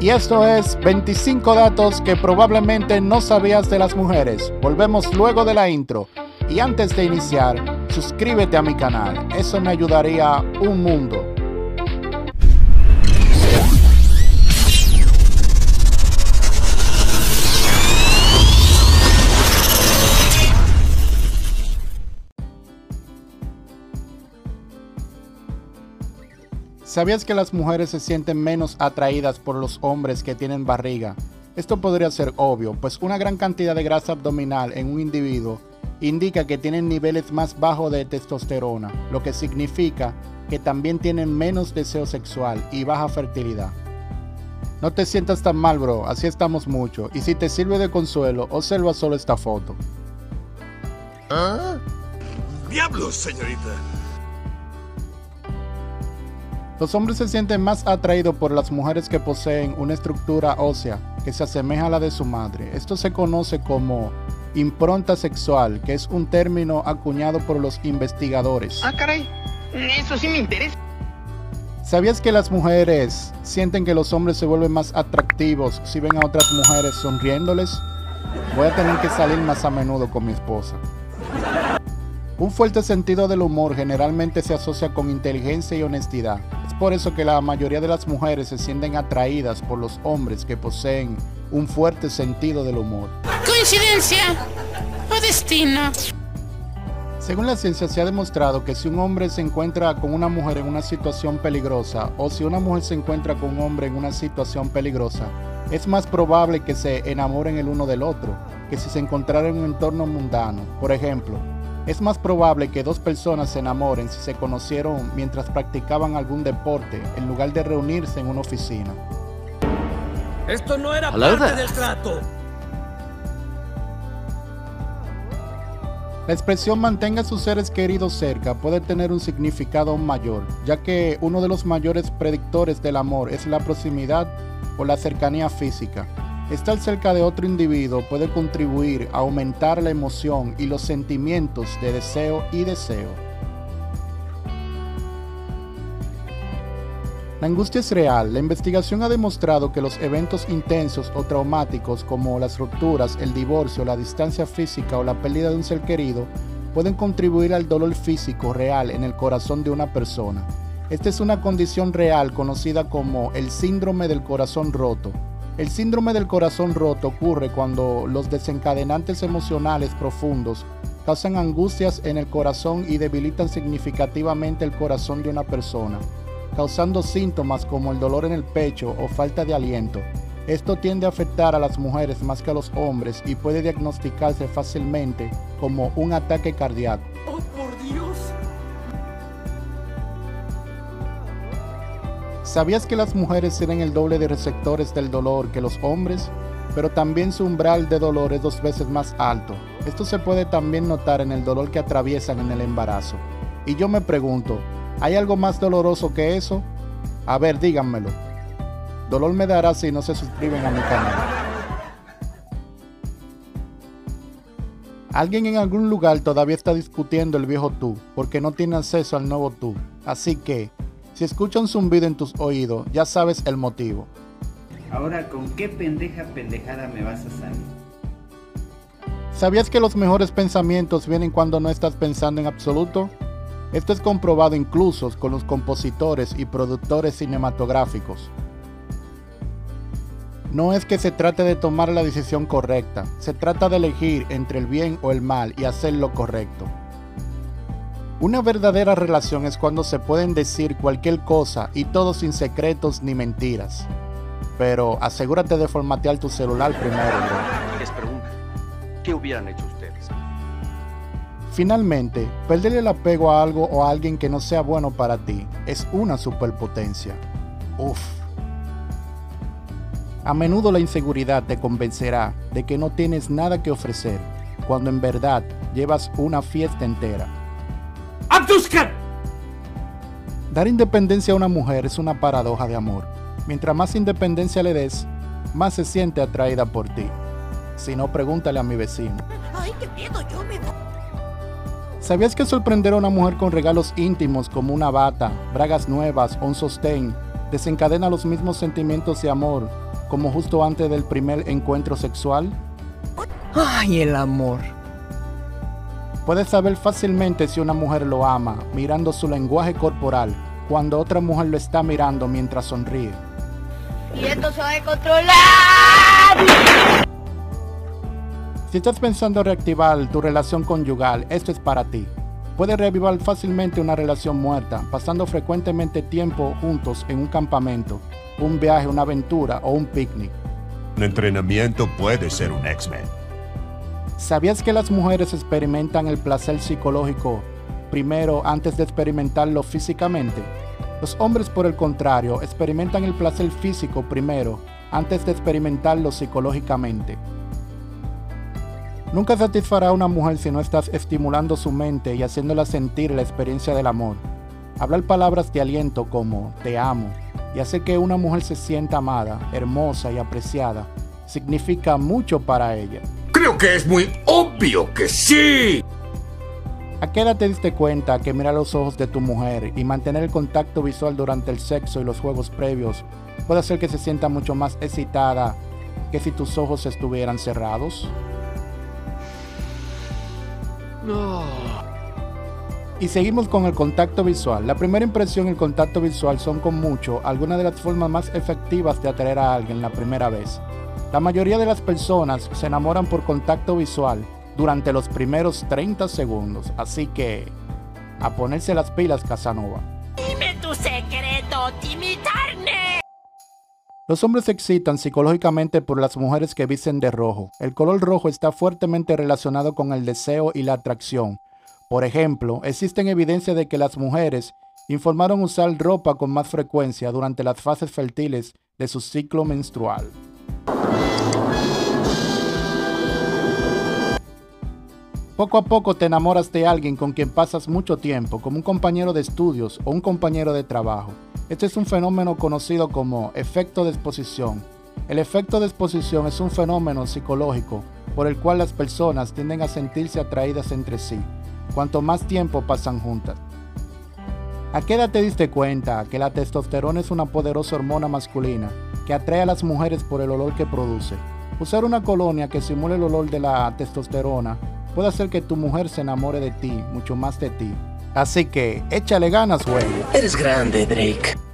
Y esto es 25 datos que probablemente no sabías de las mujeres. Volvemos luego de la intro. Y antes de iniciar, suscríbete a mi canal. Eso me ayudaría un mundo. ¿Sabías que las mujeres se sienten menos atraídas por los hombres que tienen barriga? Esto podría ser obvio, pues una gran cantidad de grasa abdominal en un individuo indica que tienen niveles más bajos de testosterona, lo que significa que también tienen menos deseo sexual y baja fertilidad. No te sientas tan mal, bro, así estamos mucho, y si te sirve de consuelo, observa solo esta foto. ¿Ah? ¡Diablos, señorita! Los hombres se sienten más atraídos por las mujeres que poseen una estructura ósea que se asemeja a la de su madre. Esto se conoce como impronta sexual, que es un término acuñado por los investigadores. Ah, caray, eso sí me interesa. ¿Sabías que las mujeres sienten que los hombres se vuelven más atractivos si ven a otras mujeres sonriéndoles? Voy a tener que salir más a menudo con mi esposa. Un fuerte sentido del humor generalmente se asocia con inteligencia y honestidad por eso que la mayoría de las mujeres se sienten atraídas por los hombres que poseen un fuerte sentido del humor. ¿Coincidencia o destino? Según la ciencia se ha demostrado que si un hombre se encuentra con una mujer en una situación peligrosa o si una mujer se encuentra con un hombre en una situación peligrosa, es más probable que se enamoren el uno del otro que si se encontraran en un entorno mundano. Por ejemplo, es más probable que dos personas se enamoren si se conocieron mientras practicaban algún deporte en lugar de reunirse en una oficina. Esto no era parte del trato. La expresión mantenga a sus seres queridos cerca puede tener un significado aún mayor, ya que uno de los mayores predictores del amor es la proximidad o la cercanía física. Estar cerca de otro individuo puede contribuir a aumentar la emoción y los sentimientos de deseo y deseo. La angustia es real. La investigación ha demostrado que los eventos intensos o traumáticos como las rupturas, el divorcio, la distancia física o la pérdida de un ser querido pueden contribuir al dolor físico real en el corazón de una persona. Esta es una condición real conocida como el síndrome del corazón roto el síndrome del corazón roto ocurre cuando los desencadenantes emocionales profundos causan angustias en el corazón y debilitan significativamente el corazón de una persona, causando síntomas como el dolor en el pecho o falta de aliento. Esto tiende a afectar a las mujeres más que a los hombres y puede diagnosticarse fácilmente como un ataque cardíaco. ¿Sabías que las mujeres tienen el doble de receptores del dolor que los hombres? Pero también su umbral de dolor es dos veces más alto. Esto se puede también notar en el dolor que atraviesan en el embarazo. Y yo me pregunto, ¿hay algo más doloroso que eso? A ver, díganmelo. Dolor me dará si no se suscriben a mi canal. Alguien en algún lugar todavía está discutiendo el viejo tú, porque no tiene acceso al nuevo tú. Así que, si escucha un zumbido en tus oídos, ya sabes el motivo. Ahora, ¿con qué pendeja pendejada me vas a salir? ¿Sabías que los mejores pensamientos vienen cuando no estás pensando en absoluto? Esto es comprobado incluso con los compositores y productores cinematográficos. No es que se trate de tomar la decisión correcta, se trata de elegir entre el bien o el mal y hacer lo correcto. Una verdadera relación es cuando se pueden decir cualquier cosa y todo sin secretos ni mentiras. Pero asegúrate de formatear tu celular primero, bro. Les pregunto, ¿qué hubieran hecho ustedes? Finalmente, perder el apego a algo o a alguien que no sea bueno para ti es una superpotencia. Uf. A menudo la inseguridad te convencerá de que no tienes nada que ofrecer, cuando en verdad llevas una fiesta entera. Dar independencia a una mujer es una paradoja de amor. Mientras más independencia le des, más se siente atraída por ti. Si no, pregúntale a mi vecino. Ay, qué miedo, yo me ¿Sabías que sorprender a una mujer con regalos íntimos como una bata, bragas nuevas o un sostén desencadena los mismos sentimientos de amor como justo antes del primer encuentro sexual? ¡Ay, el amor! Puedes saber fácilmente si una mujer lo ama mirando su lenguaje corporal cuando otra mujer lo está mirando mientras sonríe. Y esto se va a controlar. Si estás pensando reactivar tu relación conyugal, esto es para ti. Puedes reavivar fácilmente una relación muerta, pasando frecuentemente tiempo juntos en un campamento, un viaje, una aventura o un picnic. Un entrenamiento puede ser un X-Men. ¿Sabías que las mujeres experimentan el placer psicológico primero antes de experimentarlo físicamente? Los hombres, por el contrario, experimentan el placer físico primero antes de experimentarlo psicológicamente. Nunca satisfará a una mujer si no estás estimulando su mente y haciéndola sentir la experiencia del amor. Hablar palabras de aliento como te amo y hacer que una mujer se sienta amada, hermosa y apreciada significa mucho para ella. Creo que es muy obvio que sí. ¿A qué edad te diste cuenta que mirar los ojos de tu mujer y mantener el contacto visual durante el sexo y los juegos previos puede hacer que se sienta mucho más excitada que si tus ojos estuvieran cerrados? Y seguimos con el contacto visual. La primera impresión y el contacto visual son con mucho algunas de las formas más efectivas de atraer a alguien la primera vez. La mayoría de las personas se enamoran por contacto visual durante los primeros 30 segundos, así que a ponerse las pilas Casanova. Dime tu secreto, Timmy Turner. Los hombres se excitan psicológicamente por las mujeres que visten de rojo. El color rojo está fuertemente relacionado con el deseo y la atracción. Por ejemplo, existen evidencias de que las mujeres informaron usar ropa con más frecuencia durante las fases fértiles de su ciclo menstrual. Poco a poco te enamoras de alguien con quien pasas mucho tiempo, como un compañero de estudios o un compañero de trabajo. Este es un fenómeno conocido como efecto de exposición. El efecto de exposición es un fenómeno psicológico por el cual las personas tienden a sentirse atraídas entre sí, cuanto más tiempo pasan juntas. ¿A qué edad te diste cuenta que la testosterona es una poderosa hormona masculina que atrae a las mujeres por el olor que produce? Usar una colonia que simule el olor de la testosterona puede hacer que tu mujer se enamore de ti, mucho más de ti. Así que échale ganas, güey. Eres grande, Drake.